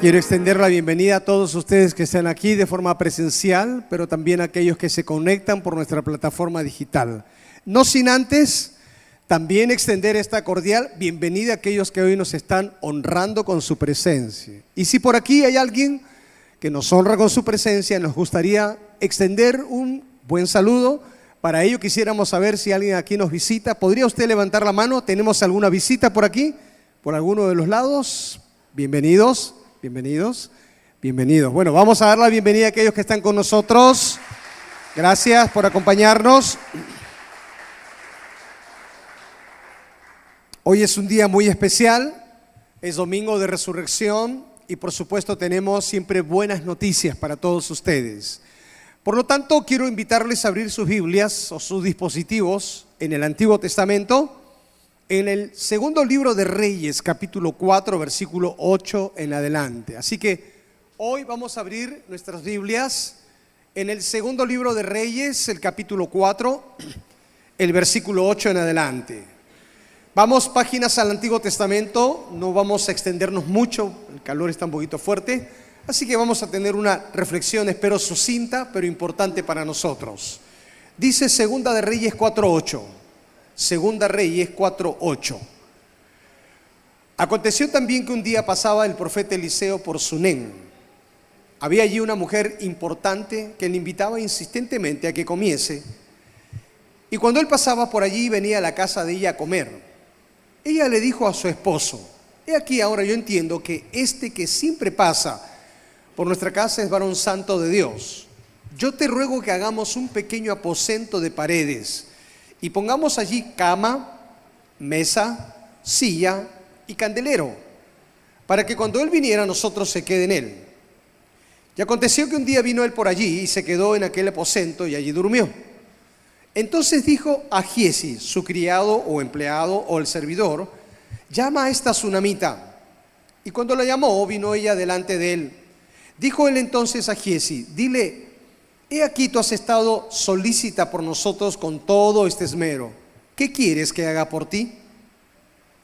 Quiero extender la bienvenida a todos ustedes que están aquí de forma presencial, pero también a aquellos que se conectan por nuestra plataforma digital. No sin antes también extender esta cordial bienvenida a aquellos que hoy nos están honrando con su presencia. Y si por aquí hay alguien que nos honra con su presencia, nos gustaría extender un buen saludo. Para ello quisiéramos saber si alguien aquí nos visita. ¿Podría usted levantar la mano? ¿Tenemos alguna visita por aquí? ¿Por alguno de los lados? Bienvenidos, bienvenidos, bienvenidos. Bueno, vamos a dar la bienvenida a aquellos que están con nosotros. Gracias por acompañarnos. Hoy es un día muy especial, es domingo de resurrección y por supuesto tenemos siempre buenas noticias para todos ustedes. Por lo tanto, quiero invitarles a abrir sus Biblias o sus dispositivos en el Antiguo Testamento, en el segundo libro de Reyes, capítulo 4, versículo 8 en adelante. Así que hoy vamos a abrir nuestras Biblias en el segundo libro de Reyes, el capítulo 4, el versículo 8 en adelante. Vamos páginas al Antiguo Testamento, no vamos a extendernos mucho, el calor está un poquito fuerte, así que vamos a tener una reflexión, espero sucinta, pero importante para nosotros. Dice Segunda de Reyes 4:8. Segunda Reyes 4:8. Aconteció también que un día pasaba el profeta Eliseo por Sunén. Había allí una mujer importante que le invitaba insistentemente a que comiese. Y cuando él pasaba por allí venía a la casa de ella a comer. Ella le dijo a su esposo, he aquí ahora yo entiendo que este que siempre pasa por nuestra casa es varón santo de Dios. Yo te ruego que hagamos un pequeño aposento de paredes y pongamos allí cama, mesa, silla y candelero, para que cuando él viniera nosotros se quede en él. Y aconteció que un día vino él por allí y se quedó en aquel aposento y allí durmió. Entonces dijo a Giesi, su criado o empleado o el servidor, llama a esta tsunamita. Y cuando la llamó, vino ella delante de él. Dijo él entonces a Giesi, dile, he aquí tú has estado solícita por nosotros con todo este esmero. ¿Qué quieres que haga por ti?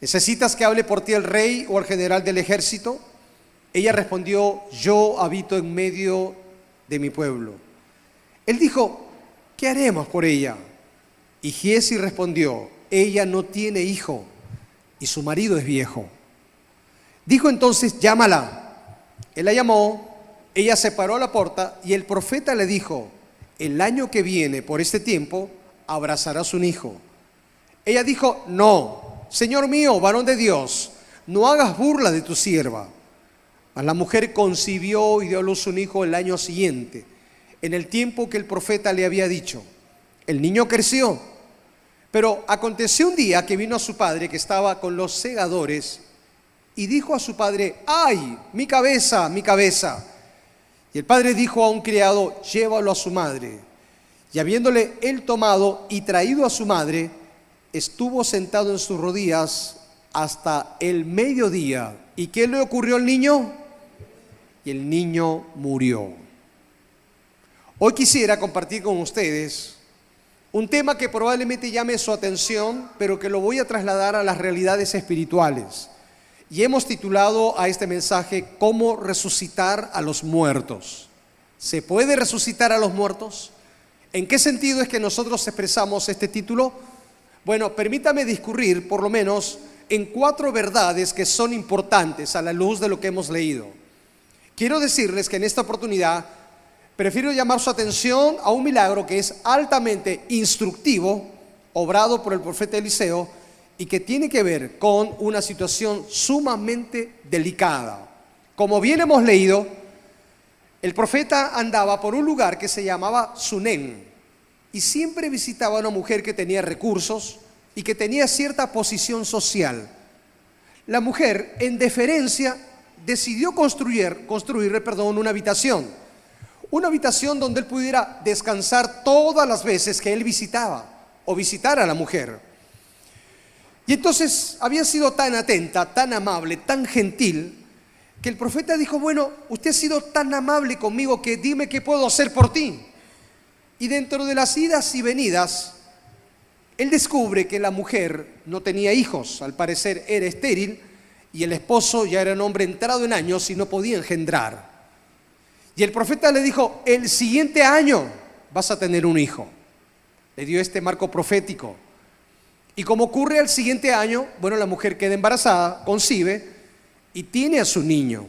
¿Necesitas que hable por ti el rey o el general del ejército? Ella respondió, yo habito en medio de mi pueblo. Él dijo, ¿qué haremos por ella? Y Giesi respondió, ella no tiene hijo y su marido es viejo. Dijo entonces, llámala. Él la llamó, ella se paró a la puerta y el profeta le dijo, el año que viene, por este tiempo, abrazarás un hijo. Ella dijo, no, Señor mío, varón de Dios, no hagas burla de tu sierva. La mujer concibió y dio a luz un hijo el año siguiente, en el tiempo que el profeta le había dicho. El niño creció, pero aconteció un día que vino a su padre que estaba con los segadores y dijo a su padre, ay, mi cabeza, mi cabeza. Y el padre dijo a un criado, llévalo a su madre. Y habiéndole él tomado y traído a su madre, estuvo sentado en sus rodillas hasta el mediodía. ¿Y qué le ocurrió al niño? Y el niño murió. Hoy quisiera compartir con ustedes un tema que probablemente llame su atención, pero que lo voy a trasladar a las realidades espirituales. Y hemos titulado a este mensaje ¿Cómo resucitar a los muertos? ¿Se puede resucitar a los muertos? ¿En qué sentido es que nosotros expresamos este título? Bueno, permítame discurrir por lo menos en cuatro verdades que son importantes a la luz de lo que hemos leído. Quiero decirles que en esta oportunidad prefiero llamar su atención a un milagro que es altamente instructivo, obrado por el profeta Eliseo, y que tiene que ver con una situación sumamente delicada. Como bien hemos leído, el profeta andaba por un lugar que se llamaba Sunén y siempre visitaba a una mujer que tenía recursos y que tenía cierta posición social. La mujer, en deferencia, decidió construir, construirle, perdón, una habitación. Una habitación donde él pudiera descansar todas las veces que él visitaba o visitara a la mujer. Y entonces había sido tan atenta, tan amable, tan gentil, que el profeta dijo, bueno, usted ha sido tan amable conmigo que dime qué puedo hacer por ti. Y dentro de las idas y venidas, él descubre que la mujer no tenía hijos, al parecer era estéril, y el esposo ya era un hombre entrado en años y no podía engendrar. Y el profeta le dijo, el siguiente año vas a tener un hijo. Le dio este marco profético. Y como ocurre al siguiente año, bueno, la mujer queda embarazada, concibe y tiene a su niño.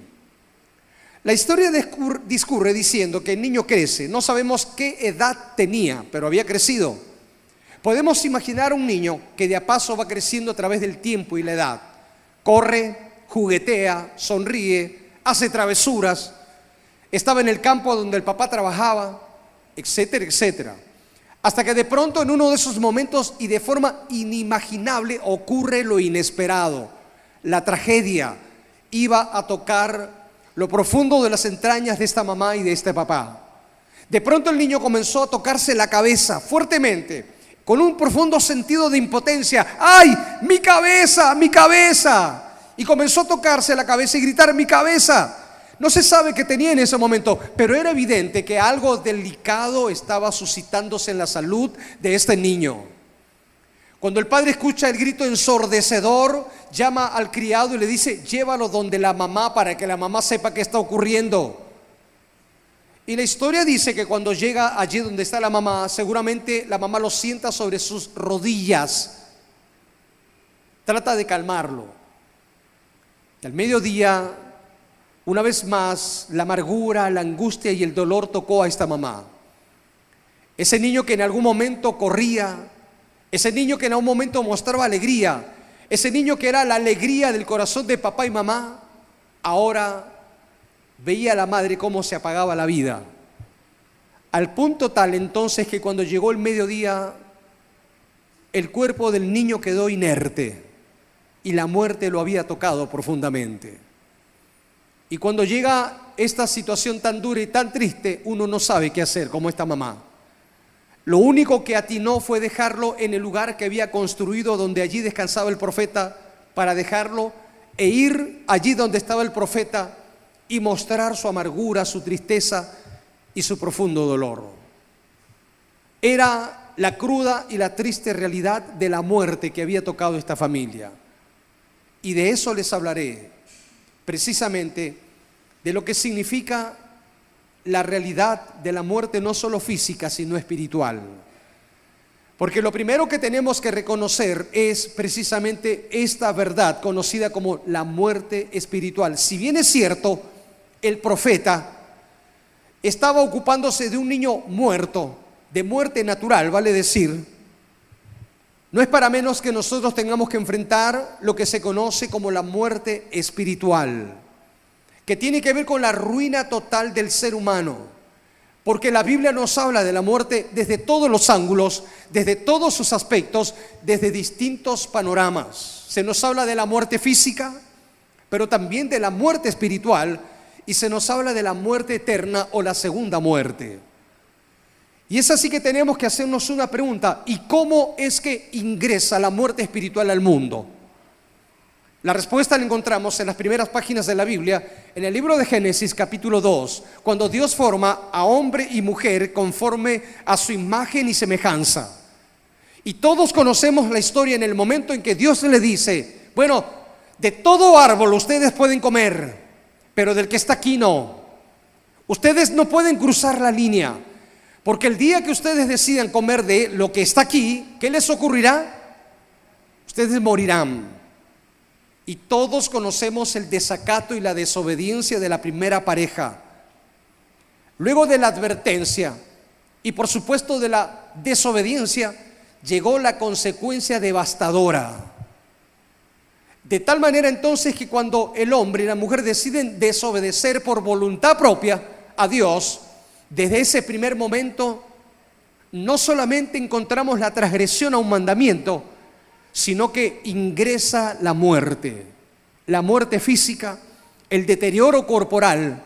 La historia discurre diciendo que el niño crece. No sabemos qué edad tenía, pero había crecido. Podemos imaginar un niño que de a paso va creciendo a través del tiempo y la edad corre, juguetea, sonríe, hace travesuras, estaba en el campo donde el papá trabajaba, etcétera, etcétera. Hasta que de pronto en uno de esos momentos y de forma inimaginable ocurre lo inesperado. La tragedia iba a tocar lo profundo de las entrañas de esta mamá y de este papá. De pronto el niño comenzó a tocarse la cabeza fuertemente con un profundo sentido de impotencia. ¡Ay, mi cabeza, mi cabeza! Y comenzó a tocarse la cabeza y gritar, mi cabeza. No se sabe qué tenía en ese momento, pero era evidente que algo delicado estaba suscitándose en la salud de este niño. Cuando el padre escucha el grito ensordecedor, llama al criado y le dice, llévalo donde la mamá para que la mamá sepa qué está ocurriendo. Y la historia dice que cuando llega allí donde está la mamá, seguramente la mamá lo sienta sobre sus rodillas. Trata de calmarlo. Al mediodía, una vez más, la amargura, la angustia y el dolor tocó a esta mamá. Ese niño que en algún momento corría, ese niño que en algún momento mostraba alegría, ese niño que era la alegría del corazón de papá y mamá, ahora veía a la madre cómo se apagaba la vida. Al punto tal entonces que cuando llegó el mediodía, el cuerpo del niño quedó inerte y la muerte lo había tocado profundamente. Y cuando llega esta situación tan dura y tan triste, uno no sabe qué hacer, como esta mamá. Lo único que atinó fue dejarlo en el lugar que había construido, donde allí descansaba el profeta, para dejarlo e ir allí donde estaba el profeta y mostrar su amargura, su tristeza y su profundo dolor. Era la cruda y la triste realidad de la muerte que había tocado esta familia. Y de eso les hablaré, precisamente de lo que significa la realidad de la muerte no solo física, sino espiritual. Porque lo primero que tenemos que reconocer es precisamente esta verdad conocida como la muerte espiritual. Si bien es cierto, el profeta estaba ocupándose de un niño muerto, de muerte natural, vale decir, no es para menos que nosotros tengamos que enfrentar lo que se conoce como la muerte espiritual, que tiene que ver con la ruina total del ser humano, porque la Biblia nos habla de la muerte desde todos los ángulos, desde todos sus aspectos, desde distintos panoramas. Se nos habla de la muerte física, pero también de la muerte espiritual, y se nos habla de la muerte eterna o la segunda muerte. Y es así que tenemos que hacernos una pregunta, ¿y cómo es que ingresa la muerte espiritual al mundo? La respuesta la encontramos en las primeras páginas de la Biblia, en el libro de Génesis capítulo 2, cuando Dios forma a hombre y mujer conforme a su imagen y semejanza. Y todos conocemos la historia en el momento en que Dios le dice, bueno, de todo árbol ustedes pueden comer, pero del que está aquí no. Ustedes no pueden cruzar la línea, porque el día que ustedes decidan comer de lo que está aquí, ¿qué les ocurrirá? Ustedes morirán. Y todos conocemos el desacato y la desobediencia de la primera pareja. Luego de la advertencia y por supuesto de la desobediencia, llegó la consecuencia devastadora. De tal manera entonces que cuando el hombre y la mujer deciden desobedecer por voluntad propia a Dios, desde ese primer momento no solamente encontramos la transgresión a un mandamiento, sino que ingresa la muerte, la muerte física, el deterioro corporal,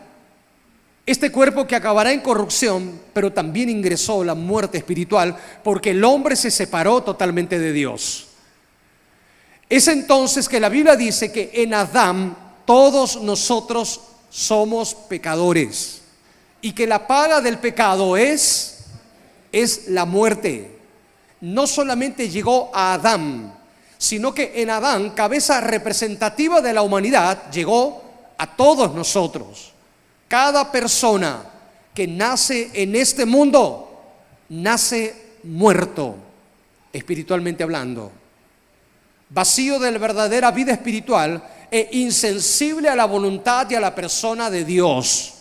este cuerpo que acabará en corrupción, pero también ingresó la muerte espiritual, porque el hombre se separó totalmente de Dios. Es entonces que la Biblia dice que en Adán todos nosotros somos pecadores y que la paga del pecado es es la muerte. No solamente llegó a Adán, sino que en Adán, cabeza representativa de la humanidad, llegó a todos nosotros. Cada persona que nace en este mundo, nace muerto, espiritualmente hablando. Vacío de la verdadera vida espiritual e insensible a la voluntad y a la persona de Dios.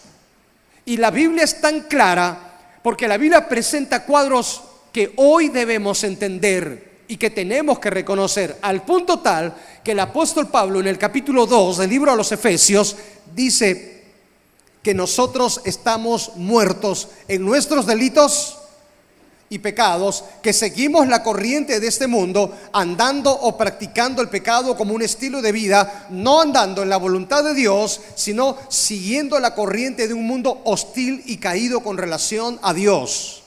Y la Biblia es tan clara porque la Biblia presenta cuadros que hoy debemos entender y que tenemos que reconocer al punto tal que el apóstol Pablo en el capítulo 2 del libro a los Efesios dice que nosotros estamos muertos en nuestros delitos y pecados, que seguimos la corriente de este mundo andando o practicando el pecado como un estilo de vida, no andando en la voluntad de Dios, sino siguiendo la corriente de un mundo hostil y caído con relación a Dios.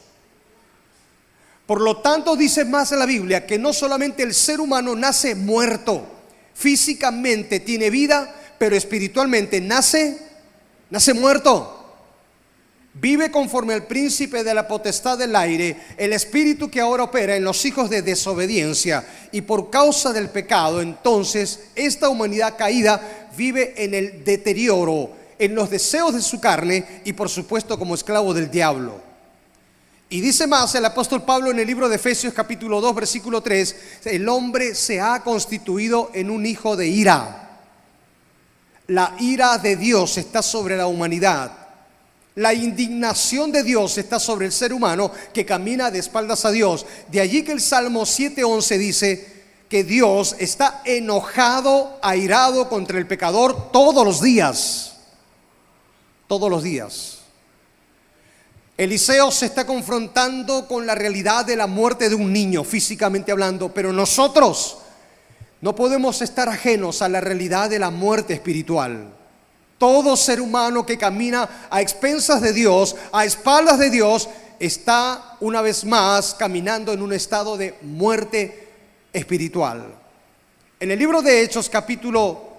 Por lo tanto, dice más en la Biblia que no solamente el ser humano nace muerto, físicamente tiene vida, pero espiritualmente nace, nace muerto. Vive conforme al príncipe de la potestad del aire, el espíritu que ahora opera en los hijos de desobediencia. Y por causa del pecado, entonces, esta humanidad caída vive en el deterioro, en los deseos de su carne y por supuesto como esclavo del diablo. Y dice más el apóstol Pablo en el libro de Efesios capítulo 2 versículo 3, el hombre se ha constituido en un hijo de ira. La ira de Dios está sobre la humanidad. La indignación de Dios está sobre el ser humano que camina de espaldas a Dios. De allí que el Salmo 7:11 dice que Dios está enojado, airado contra el pecador todos los días. Todos los días. Eliseo se está confrontando con la realidad de la muerte de un niño, físicamente hablando, pero nosotros no podemos estar ajenos a la realidad de la muerte espiritual. Todo ser humano que camina a expensas de Dios, a espaldas de Dios, está una vez más caminando en un estado de muerte espiritual. En el libro de Hechos capítulo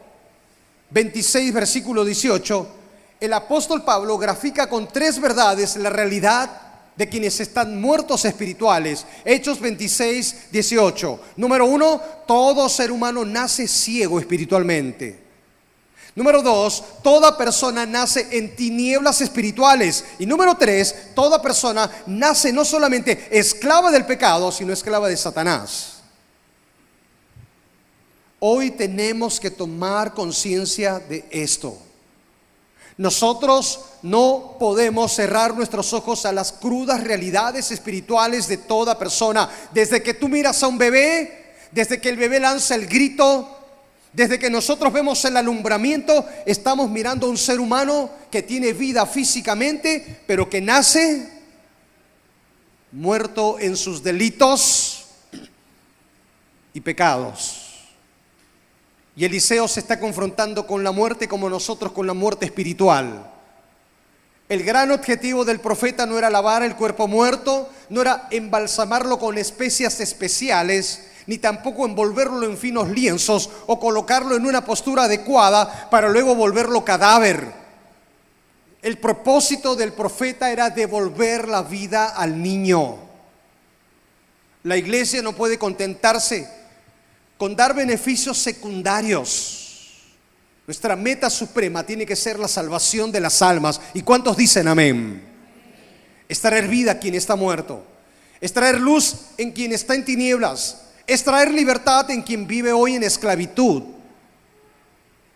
26, versículo 18, el apóstol Pablo grafica con tres verdades la realidad de quienes están muertos espirituales. Hechos 26, 18. Número uno, todo ser humano nace ciego espiritualmente. Número dos, toda persona nace en tinieblas espirituales. Y número tres, toda persona nace no solamente esclava del pecado, sino esclava de Satanás. Hoy tenemos que tomar conciencia de esto. Nosotros no podemos cerrar nuestros ojos a las crudas realidades espirituales de toda persona. Desde que tú miras a un bebé, desde que el bebé lanza el grito, desde que nosotros vemos el alumbramiento, estamos mirando a un ser humano que tiene vida físicamente, pero que nace muerto en sus delitos y pecados. Y Eliseo se está confrontando con la muerte como nosotros con la muerte espiritual. El gran objetivo del profeta no era lavar el cuerpo muerto, no era embalsamarlo con especias especiales, ni tampoco envolverlo en finos lienzos o colocarlo en una postura adecuada para luego volverlo cadáver. El propósito del profeta era devolver la vida al niño. La iglesia no puede contentarse con dar beneficios secundarios. Nuestra meta suprema tiene que ser la salvación de las almas. ¿Y cuántos dicen amén? Es traer vida a quien está muerto. Es traer luz en quien está en tinieblas. Es traer libertad en quien vive hoy en esclavitud.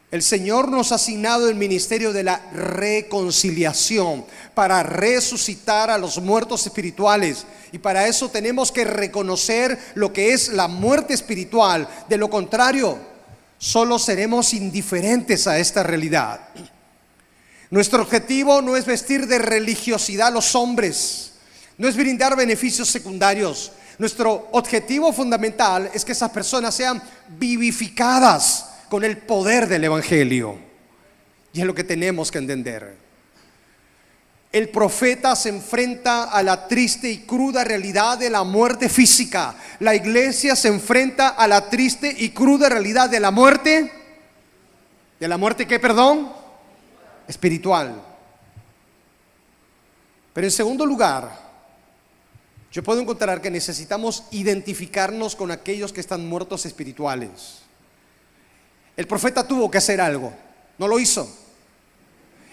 El Señor nos ha asignado el ministerio de la reconciliación para resucitar a los muertos espirituales. Y para eso tenemos que reconocer lo que es la muerte espiritual. De lo contrario, solo seremos indiferentes a esta realidad. Nuestro objetivo no es vestir de religiosidad a los hombres, no es brindar beneficios secundarios. Nuestro objetivo fundamental es que esas personas sean vivificadas con el poder del Evangelio. Y es lo que tenemos que entender. El profeta se enfrenta a la triste y cruda realidad de la muerte física. La iglesia se enfrenta a la triste y cruda realidad de la muerte. ¿De la muerte qué, perdón? Espiritual. Pero en segundo lugar, yo puedo encontrar que necesitamos identificarnos con aquellos que están muertos espirituales. El profeta tuvo que hacer algo, no lo hizo.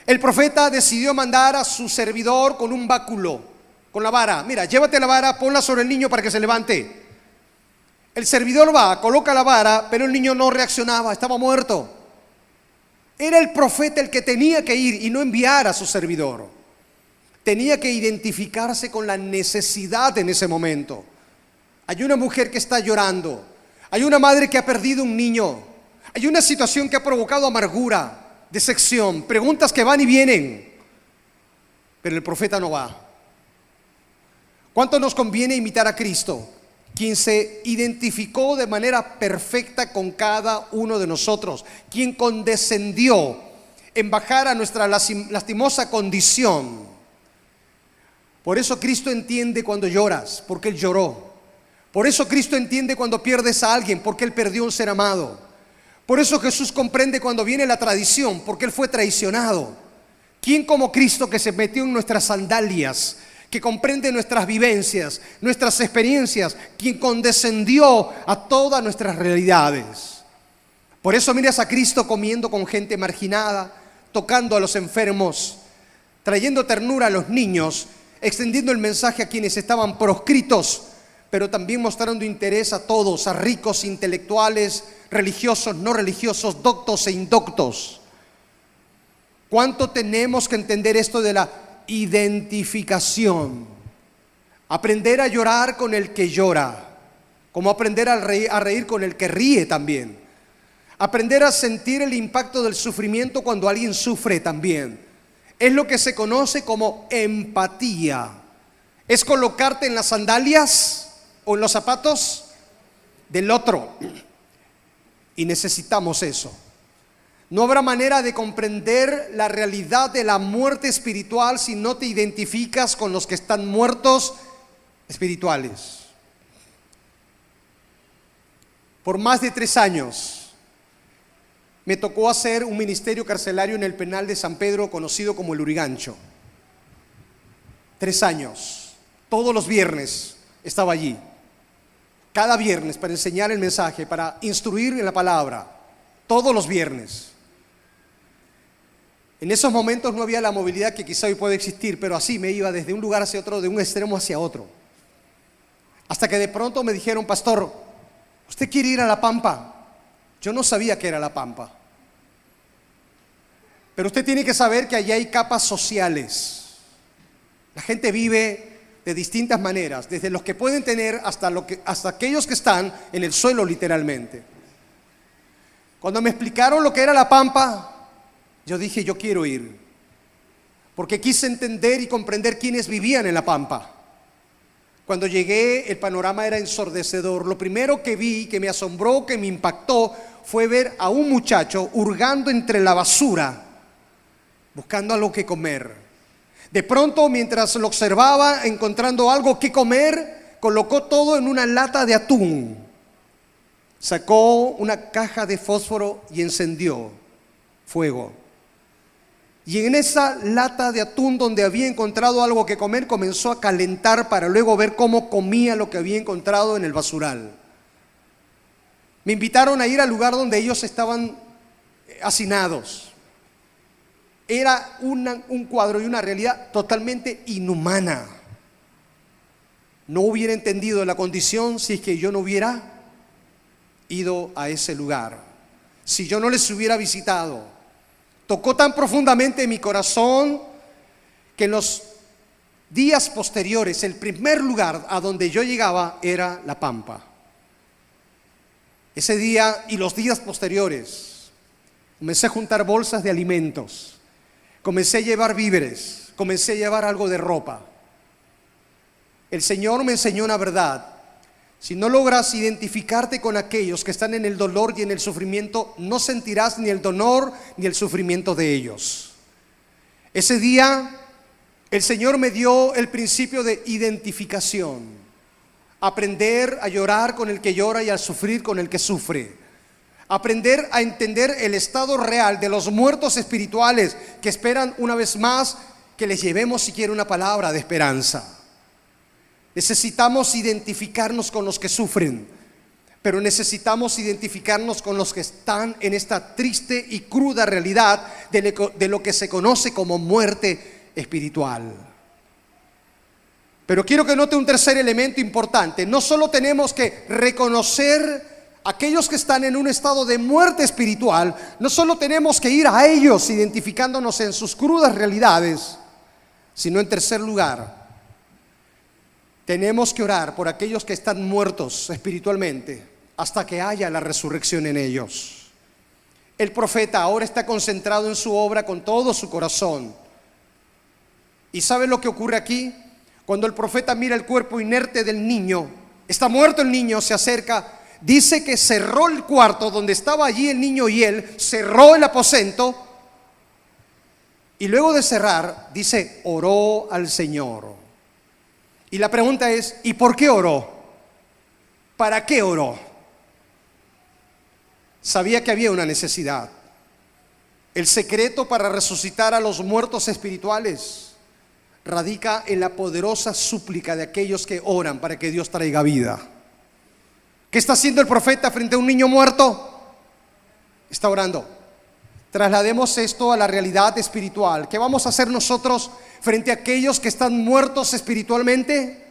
El profeta decidió mandar a su servidor con un báculo, con la vara. Mira, llévate la vara, ponla sobre el niño para que se levante. El servidor va, coloca la vara, pero el niño no reaccionaba, estaba muerto. Era el profeta el que tenía que ir y no enviar a su servidor. Tenía que identificarse con la necesidad en ese momento. Hay una mujer que está llorando. Hay una madre que ha perdido un niño. Hay una situación que ha provocado amargura sección, preguntas que van y vienen, pero el profeta no va. ¿Cuánto nos conviene imitar a Cristo, quien se identificó de manera perfecta con cada uno de nosotros, quien condescendió en bajar a nuestra lastimosa condición? Por eso Cristo entiende cuando lloras, porque Él lloró. Por eso Cristo entiende cuando pierdes a alguien, porque Él perdió un ser amado. Por eso Jesús comprende cuando viene la tradición, porque Él fue traicionado. ¿Quién como Cristo que se metió en nuestras sandalias, que comprende nuestras vivencias, nuestras experiencias, quien condescendió a todas nuestras realidades? Por eso miras a Cristo comiendo con gente marginada, tocando a los enfermos, trayendo ternura a los niños, extendiendo el mensaje a quienes estaban proscritos, pero también mostrando interés a todos, a ricos, intelectuales, religiosos, no religiosos, doctos e indoctos. ¿Cuánto tenemos que entender esto de la identificación? Aprender a llorar con el que llora, como aprender a reír, a reír con el que ríe también. Aprender a sentir el impacto del sufrimiento cuando alguien sufre también. Es lo que se conoce como empatía. Es colocarte en las sandalias o en los zapatos del otro. Y necesitamos eso. No habrá manera de comprender la realidad de la muerte espiritual si no te identificas con los que están muertos espirituales. Por más de tres años me tocó hacer un ministerio carcelario en el penal de San Pedro conocido como el Urigancho. Tres años. Todos los viernes estaba allí cada viernes para enseñar el mensaje, para instruir en la palabra, todos los viernes. En esos momentos no había la movilidad que quizá hoy puede existir, pero así me iba desde un lugar hacia otro, de un extremo hacia otro. Hasta que de pronto me dijeron, pastor, ¿usted quiere ir a La Pampa? Yo no sabía que era La Pampa. Pero usted tiene que saber que allí hay capas sociales. La gente vive de distintas maneras, desde los que pueden tener hasta, lo hasta aquellos que están en el suelo literalmente. Cuando me explicaron lo que era la pampa, yo dije, yo quiero ir, porque quise entender y comprender quiénes vivían en la pampa. Cuando llegué, el panorama era ensordecedor. Lo primero que vi, que me asombró, que me impactó, fue ver a un muchacho hurgando entre la basura, buscando algo que comer. De pronto, mientras lo observaba, encontrando algo que comer, colocó todo en una lata de atún. Sacó una caja de fósforo y encendió fuego. Y en esa lata de atún donde había encontrado algo que comer, comenzó a calentar para luego ver cómo comía lo que había encontrado en el basural. Me invitaron a ir al lugar donde ellos estaban hacinados era un cuadro y una realidad totalmente inhumana. No hubiera entendido la condición si es que yo no hubiera ido a ese lugar, si yo no les hubiera visitado. Tocó tan profundamente mi corazón que en los días posteriores, el primer lugar a donde yo llegaba era La Pampa. Ese día y los días posteriores, comencé a juntar bolsas de alimentos Comencé a llevar víveres, comencé a llevar algo de ropa. El Señor me enseñó una verdad. Si no logras identificarte con aquellos que están en el dolor y en el sufrimiento, no sentirás ni el dolor ni el sufrimiento de ellos. Ese día el Señor me dio el principio de identificación. Aprender a llorar con el que llora y a sufrir con el que sufre. Aprender a entender el estado real de los muertos espirituales que esperan una vez más que les llevemos siquiera una palabra de esperanza. Necesitamos identificarnos con los que sufren, pero necesitamos identificarnos con los que están en esta triste y cruda realidad de lo que se conoce como muerte espiritual. Pero quiero que note un tercer elemento importante. No solo tenemos que reconocer aquellos que están en un estado de muerte espiritual, no solo tenemos que ir a ellos identificándonos en sus crudas realidades, sino en tercer lugar, tenemos que orar por aquellos que están muertos espiritualmente hasta que haya la resurrección en ellos. El profeta ahora está concentrado en su obra con todo su corazón. ¿Y sabe lo que ocurre aquí? Cuando el profeta mira el cuerpo inerte del niño, está muerto el niño, se acerca, dice que cerró el cuarto donde estaba allí el niño y él, cerró el aposento y luego de cerrar, dice, oró al Señor. Y la pregunta es, ¿y por qué oró? ¿Para qué oró? Sabía que había una necesidad. El secreto para resucitar a los muertos espirituales radica en la poderosa súplica de aquellos que oran para que Dios traiga vida. ¿Qué está haciendo el profeta frente a un niño muerto? Está orando. Traslademos esto a la realidad espiritual. ¿Qué vamos a hacer nosotros frente a aquellos que están muertos espiritualmente?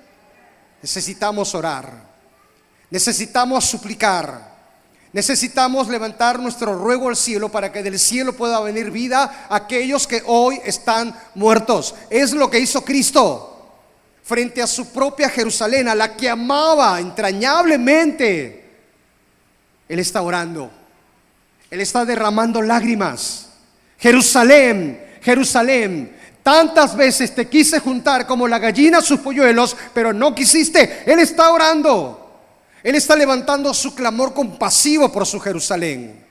Necesitamos orar. Necesitamos suplicar. Necesitamos levantar nuestro ruego al cielo para que del cielo pueda venir vida a aquellos que hoy están muertos. Es lo que hizo Cristo frente a su propia Jerusalén, a la que amaba entrañablemente. Él está orando. Él está derramando lágrimas. Jerusalén, Jerusalén, tantas veces te quise juntar como la gallina sus polluelos, pero no quisiste. Él está orando. Él está levantando su clamor compasivo por su Jerusalén.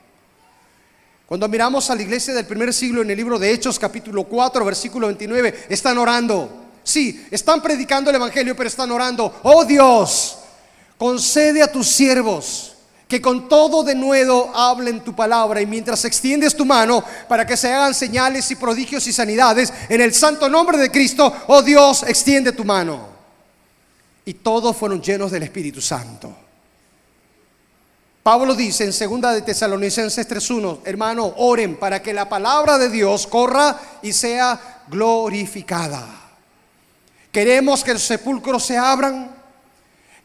Cuando miramos a la iglesia del primer siglo en el libro de Hechos capítulo 4 versículo 29, están orando. Sí, están predicando el Evangelio, pero están orando. Oh Dios, concede a tus siervos que con todo de nuevo hablen tu palabra y mientras extiendes tu mano para que se hagan señales y prodigios y sanidades, en el santo nombre de Cristo, oh Dios, extiende tu mano. Y todos fueron llenos del Espíritu Santo. Pablo dice en segunda de Tesalonicenses 3:1, hermano, oren para que la palabra de Dios corra y sea glorificada. Queremos que los sepulcros se abran,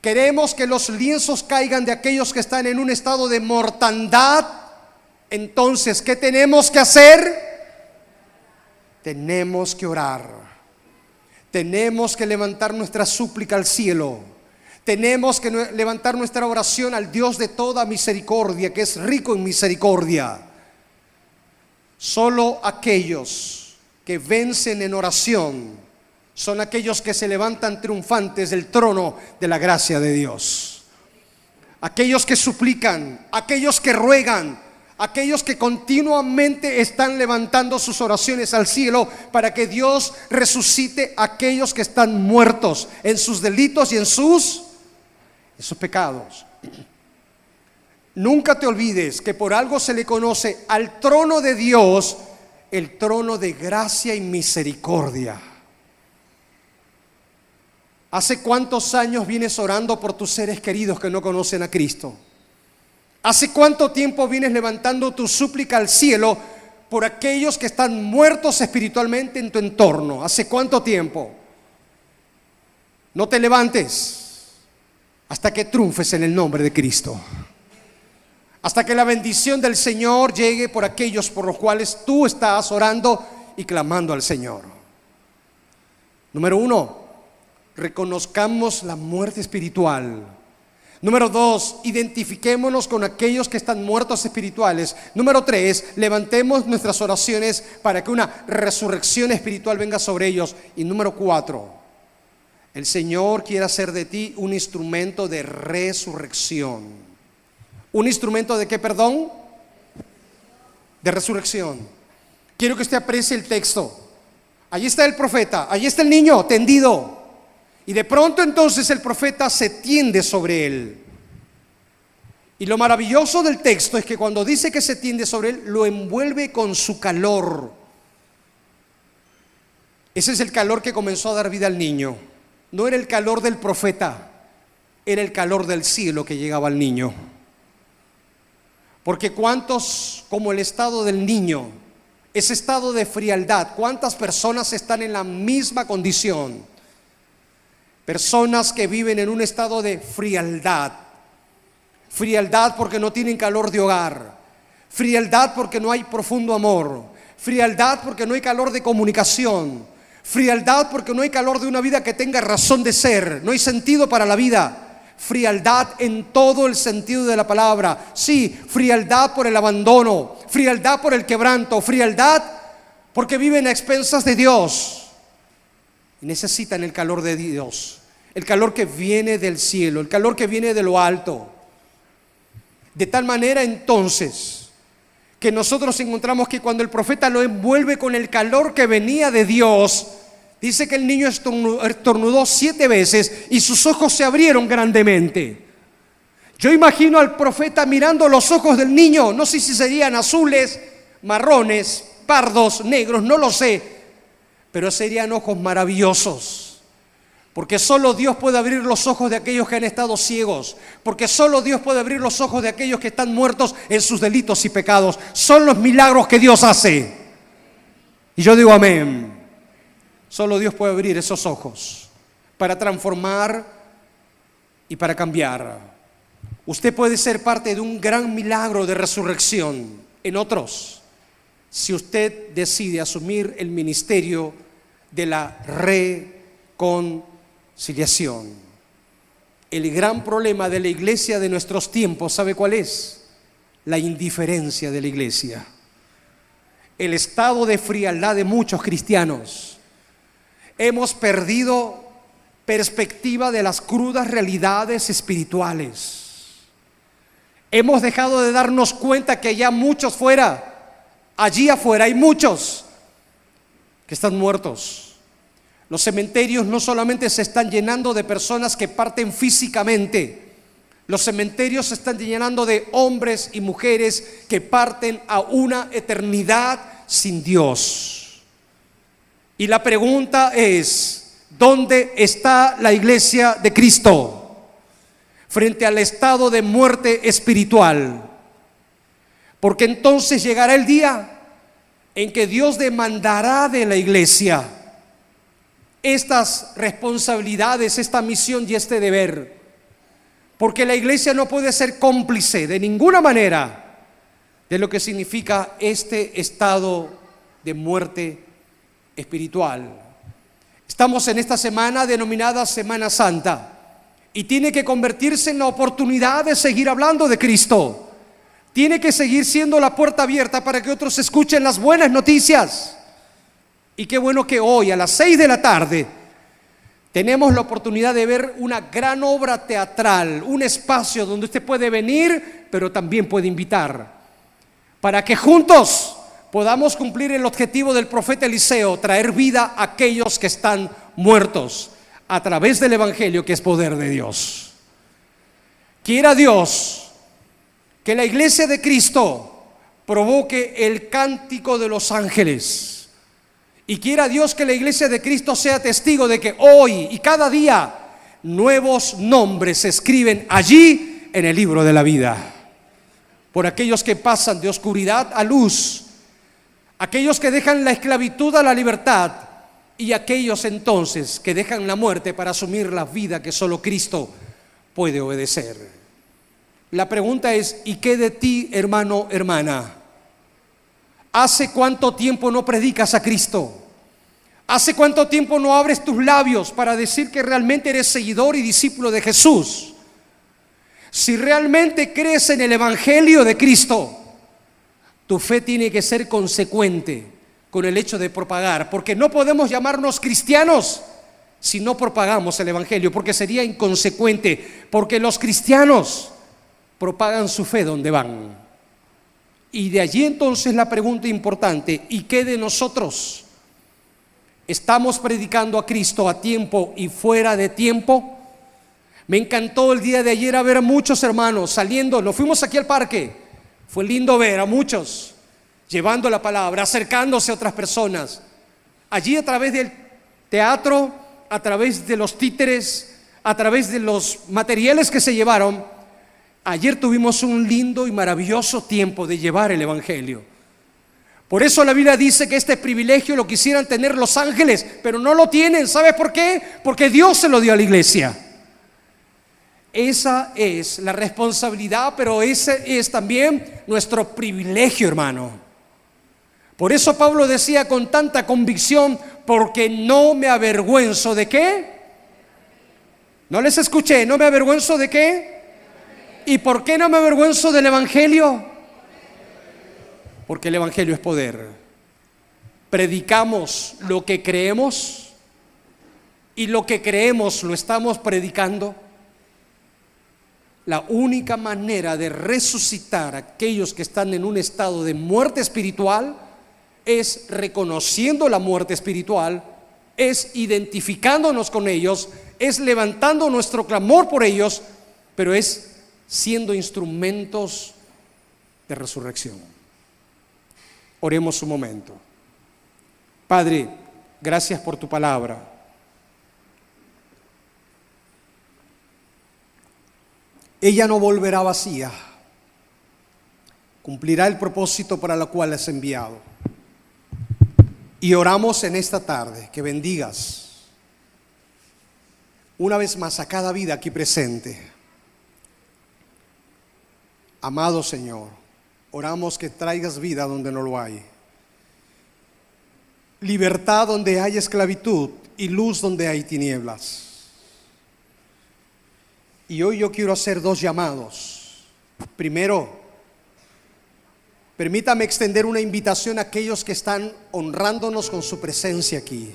Queremos que los lienzos caigan de aquellos que están en un estado de mortandad. Entonces, ¿qué tenemos que hacer? Tenemos que orar. Tenemos que levantar nuestra súplica al cielo. Tenemos que levantar nuestra oración al Dios de toda misericordia, que es rico en misericordia. Solo aquellos que vencen en oración son aquellos que se levantan triunfantes del trono de la gracia de Dios. Aquellos que suplican, aquellos que ruegan, aquellos que continuamente están levantando sus oraciones al cielo para que Dios resucite a aquellos que están muertos en sus delitos y en sus, pecados. Nunca te olvides que por algo se le conoce al trono de Dios el trono de gracia y misericordia. ¿Hace cuántos años vienes orando por tus seres queridos que no conocen a Cristo? ¿Hace cuánto tiempo vienes levantando tu súplica al cielo por aquellos que están muertos espiritualmente en tu entorno? ¿Hace cuánto tiempo? No te levantes hasta que triunfes en el nombre de Cristo. Hasta que la bendición del Señor llegue por aquellos por los cuales tú estás orando y clamando al Señor. Número uno, reconozcamos la muerte espiritual. Número dos, identifiquémonos con aquellos que están muertos espirituales. Número tres, levantemos nuestras oraciones para que una resurrección espiritual venga sobre ellos. Y número cuatro, el Señor quiere hacer de ti un instrumento de resurrección. ¿Un instrumento de qué, perdón? De resurrección. Quiero que usted aprecie el texto. Allí está el profeta, allí está el niño tendido. Y de pronto entonces el profeta se tiende sobre él. Y lo maravilloso del texto es que cuando dice que se tiende sobre él, lo envuelve con su calor. Ese es el calor que comenzó a dar vida al niño. no era el calor del profeta, era el calor del cielo que llegaba al niño. Porque cuántos, como el estado del niño, ese estado de frialdad, cuántas personas están en la misma condición. Personas que viven en un estado de frialdad. Frialdad porque no tienen calor de hogar. Frialdad porque no hay profundo amor. Frialdad porque no hay calor de comunicación. Frialdad porque no hay calor de una vida que tenga razón de ser. No hay sentido para la vida frialdad en todo el sentido de la palabra. Sí, frialdad por el abandono, frialdad por el quebranto, frialdad porque viven a expensas de Dios y necesitan el calor de Dios, el calor que viene del cielo, el calor que viene de lo alto. De tal manera entonces que nosotros encontramos que cuando el profeta lo envuelve con el calor que venía de Dios, Dice que el niño estornudó siete veces y sus ojos se abrieron grandemente. Yo imagino al profeta mirando los ojos del niño, no sé si serían azules, marrones, pardos, negros, no lo sé, pero serían ojos maravillosos. Porque solo Dios puede abrir los ojos de aquellos que han estado ciegos. Porque solo Dios puede abrir los ojos de aquellos que están muertos en sus delitos y pecados. Son los milagros que Dios hace. Y yo digo amén. Solo Dios puede abrir esos ojos para transformar y para cambiar. Usted puede ser parte de un gran milagro de resurrección en otros si usted decide asumir el ministerio de la reconciliación. El gran problema de la iglesia de nuestros tiempos, ¿sabe cuál es? La indiferencia de la iglesia. El estado de frialdad de muchos cristianos hemos perdido perspectiva de las crudas realidades espirituales. Hemos dejado de darnos cuenta que ya muchos fuera, allí afuera hay muchos que están muertos. Los cementerios no solamente se están llenando de personas que parten físicamente, los cementerios se están llenando de hombres y mujeres que parten a una eternidad sin Dios. Y la pregunta es, ¿dónde está la iglesia de Cristo frente al estado de muerte espiritual? Porque entonces llegará el día en que Dios demandará de la iglesia estas responsabilidades, esta misión y este deber. Porque la iglesia no puede ser cómplice de ninguna manera de lo que significa este estado de muerte espiritual. Estamos en esta semana denominada Semana Santa y tiene que convertirse en la oportunidad de seguir hablando de Cristo. Tiene que seguir siendo la puerta abierta para que otros escuchen las buenas noticias. Y qué bueno que hoy a las seis de la tarde tenemos la oportunidad de ver una gran obra teatral, un espacio donde usted puede venir, pero también puede invitar, para que juntos podamos cumplir el objetivo del profeta Eliseo, traer vida a aquellos que están muertos a través del Evangelio que es poder de Dios. Quiera Dios que la iglesia de Cristo provoque el cántico de los ángeles. Y quiera Dios que la iglesia de Cristo sea testigo de que hoy y cada día nuevos nombres se escriben allí en el libro de la vida. Por aquellos que pasan de oscuridad a luz aquellos que dejan la esclavitud a la libertad y aquellos entonces que dejan la muerte para asumir la vida que solo Cristo puede obedecer. La pregunta es, ¿y qué de ti, hermano, hermana? ¿Hace cuánto tiempo no predicas a Cristo? ¿Hace cuánto tiempo no abres tus labios para decir que realmente eres seguidor y discípulo de Jesús? Si realmente crees en el Evangelio de Cristo, tu fe tiene que ser consecuente con el hecho de propagar, porque no podemos llamarnos cristianos si no propagamos el Evangelio, porque sería inconsecuente, porque los cristianos propagan su fe donde van. Y de allí entonces la pregunta importante, ¿y qué de nosotros? ¿Estamos predicando a Cristo a tiempo y fuera de tiempo? Me encantó el día de ayer a ver a muchos hermanos saliendo, nos fuimos aquí al parque fue lindo ver a muchos llevando la palabra, acercándose a otras personas. Allí a través del teatro a través de los títeres, a través de los materiales que se llevaron, ayer tuvimos un lindo y maravilloso tiempo de llevar el Evangelio. Por eso la Biblia dice que este privilegio lo quisieran tener los ángeles, pero no lo tienen. ¿Sabe por qué? Porque Dios se lo dio a la iglesia. Esa es la responsabilidad, pero ese es también nuestro privilegio, hermano. Por eso Pablo decía con tanta convicción, porque no me avergüenzo de qué. No les escuché, no me avergüenzo de qué. ¿Y por qué no me avergüenzo del Evangelio? Porque el Evangelio es poder. Predicamos lo que creemos y lo que creemos lo estamos predicando. La única manera de resucitar a aquellos que están en un estado de muerte espiritual es reconociendo la muerte espiritual, es identificándonos con ellos, es levantando nuestro clamor por ellos, pero es siendo instrumentos de resurrección. Oremos un momento. Padre, gracias por tu palabra. Ella no volverá vacía. Cumplirá el propósito para el cual es enviado. Y oramos en esta tarde que bendigas una vez más a cada vida aquí presente. Amado Señor, oramos que traigas vida donde no lo hay. Libertad donde hay esclavitud y luz donde hay tinieblas. Y hoy yo quiero hacer dos llamados. Primero, Permítame extender una invitación a aquellos que están honrándonos con su presencia aquí.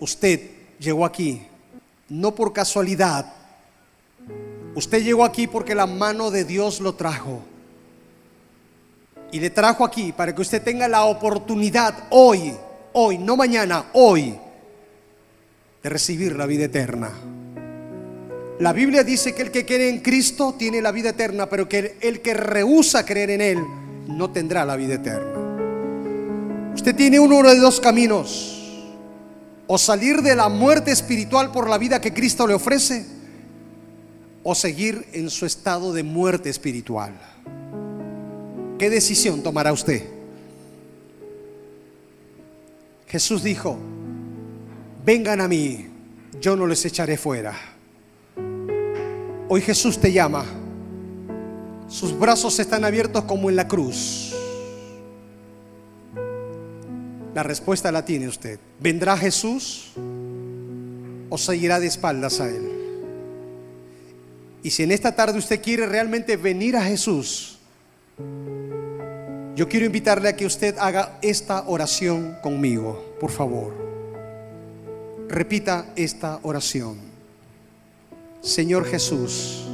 Usted llegó aquí no por casualidad. Usted llegó aquí porque la mano de Dios lo trajo. Y le trajo aquí para que usted tenga la oportunidad hoy, hoy, no mañana, hoy, de recibir la vida eterna. La Biblia dice que el que cree en Cristo tiene la vida eterna, pero que el que rehúsa creer en Él no tendrá la vida eterna. Usted tiene uno de dos caminos. O salir de la muerte espiritual por la vida que Cristo le ofrece, o seguir en su estado de muerte espiritual. ¿Qué decisión tomará usted? Jesús dijo, vengan a mí, yo no les echaré fuera. Hoy Jesús te llama. Sus brazos están abiertos como en la cruz. La respuesta la tiene usted. ¿Vendrá Jesús o seguirá de espaldas a Él? Y si en esta tarde usted quiere realmente venir a Jesús, yo quiero invitarle a que usted haga esta oración conmigo, por favor. Repita esta oración. Señor Jesús,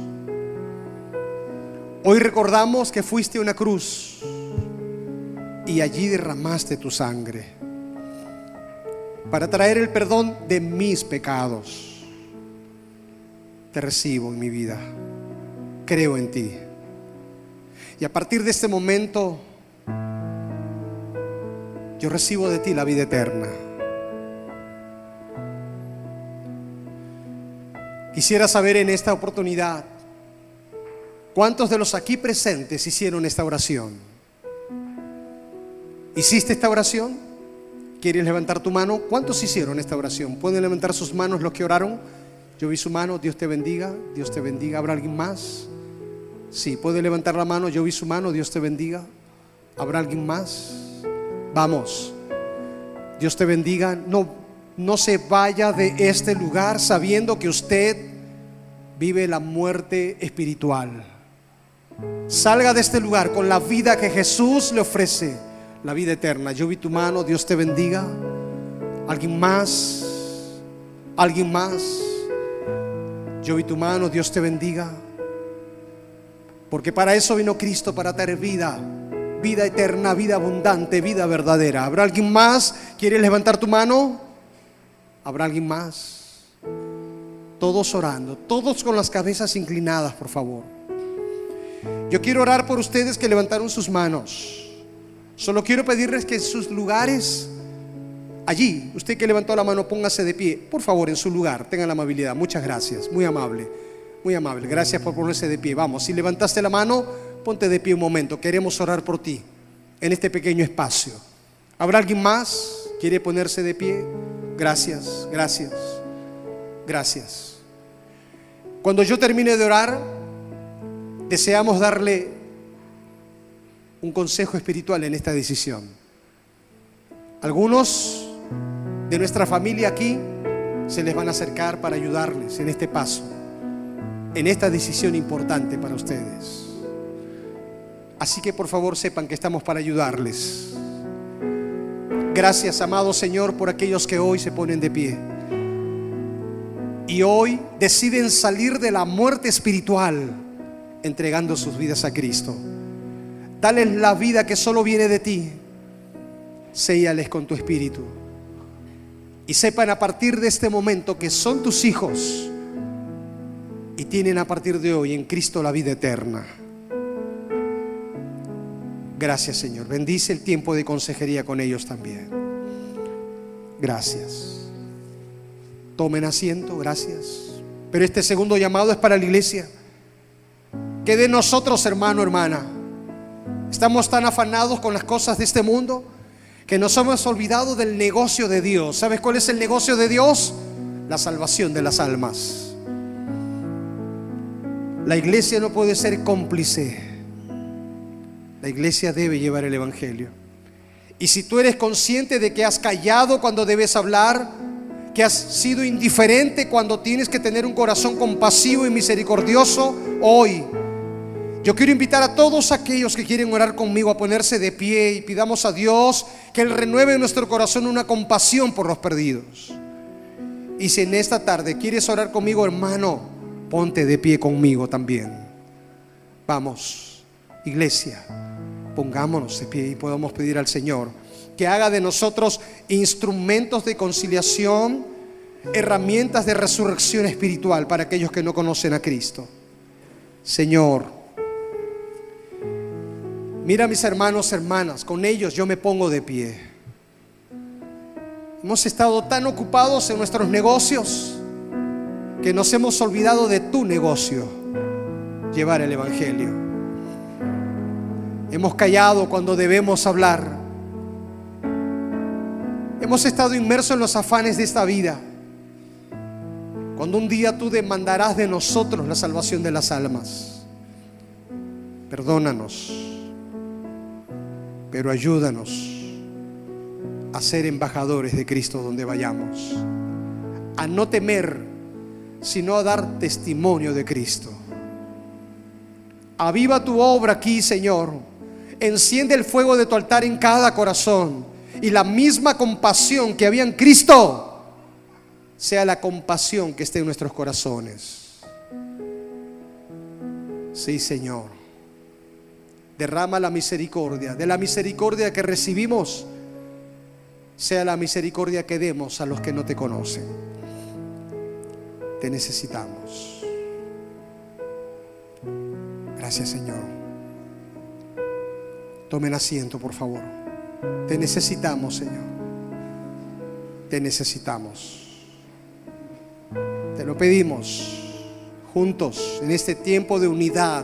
hoy recordamos que fuiste una cruz y allí derramaste tu sangre para traer el perdón de mis pecados. Te recibo en mi vida, creo en ti. Y a partir de este momento, yo recibo de ti la vida eterna. Quisiera saber en esta oportunidad, ¿cuántos de los aquí presentes hicieron esta oración? ¿Hiciste esta oración? ¿Quieres levantar tu mano? ¿Cuántos hicieron esta oración? ¿Pueden levantar sus manos los que oraron? Yo vi su mano, Dios te bendiga, Dios te bendiga. ¿Habrá alguien más? Sí, puede levantar la mano, yo vi su mano, Dios te bendiga. ¿Habrá alguien más? Vamos. Dios te bendiga. No, no se vaya de este lugar sabiendo que usted vive la muerte espiritual. Salga de este lugar con la vida que Jesús le ofrece, la vida eterna. Yo vi tu mano, Dios te bendiga. ¿Alguien más? ¿Alguien más? Yo vi tu mano, Dios te bendiga. Porque para eso vino Cristo, para traer vida, vida eterna, vida abundante, vida verdadera. ¿Habrá alguien más? ¿Quieres levantar tu mano? ¿Habrá alguien más? Todos orando, todos con las cabezas inclinadas, por favor. Yo quiero orar por ustedes que levantaron sus manos. Solo quiero pedirles que en sus lugares Allí, usted que levantó la mano, póngase de pie, por favor, en su lugar, tenga la amabilidad. Muchas gracias, muy amable, muy amable. Gracias por ponerse de pie. Vamos, si levantaste la mano, ponte de pie un momento. Queremos orar por ti en este pequeño espacio. ¿Habrá alguien más? ¿Quiere ponerse de pie? Gracias, gracias, gracias. Cuando yo termine de orar, deseamos darle un consejo espiritual en esta decisión. Algunos de nuestra familia aquí se les van a acercar para ayudarles en este paso, en esta decisión importante para ustedes. Así que por favor sepan que estamos para ayudarles. Gracias, amado Señor, por aquellos que hoy se ponen de pie. Y hoy deciden salir de la muerte espiritual entregando sus vidas a Cristo. Dale la vida que solo viene de ti. Séllales con tu espíritu. Y sepan a partir de este momento que son tus hijos y tienen a partir de hoy en Cristo la vida eterna. Gracias Señor. Bendice el tiempo de consejería con ellos también. Gracias. Tomen asiento, gracias. Pero este segundo llamado es para la iglesia. Que de nosotros, hermano, hermana, estamos tan afanados con las cosas de este mundo que nos hemos olvidado del negocio de Dios. ¿Sabes cuál es el negocio de Dios? La salvación de las almas. La iglesia no puede ser cómplice la iglesia debe llevar el Evangelio. Y si tú eres consciente de que has callado cuando debes hablar, que has sido indiferente cuando tienes que tener un corazón compasivo y misericordioso, hoy yo quiero invitar a todos aquellos que quieren orar conmigo a ponerse de pie y pidamos a Dios que Él renueve en nuestro corazón una compasión por los perdidos. Y si en esta tarde quieres orar conmigo, hermano, ponte de pie conmigo también. Vamos, iglesia pongámonos de pie y podamos pedir al Señor que haga de nosotros instrumentos de conciliación, herramientas de resurrección espiritual para aquellos que no conocen a Cristo. Señor, mira mis hermanos, hermanas, con ellos yo me pongo de pie. Hemos estado tan ocupados en nuestros negocios que nos hemos olvidado de tu negocio, llevar el Evangelio. Hemos callado cuando debemos hablar. Hemos estado inmersos en los afanes de esta vida. Cuando un día tú demandarás de nosotros la salvación de las almas. Perdónanos, pero ayúdanos a ser embajadores de Cristo donde vayamos. A no temer, sino a dar testimonio de Cristo. Aviva tu obra aquí, Señor enciende el fuego de tu altar en cada corazón. Y la misma compasión que había en Cristo sea la compasión que esté en nuestros corazones. Sí, Señor. Derrama la misericordia. De la misericordia que recibimos, sea la misericordia que demos a los que no te conocen. Te necesitamos. Gracias, Señor. Tomen asiento, por favor. Te necesitamos, Señor. Te necesitamos. Te lo pedimos juntos en este tiempo de unidad,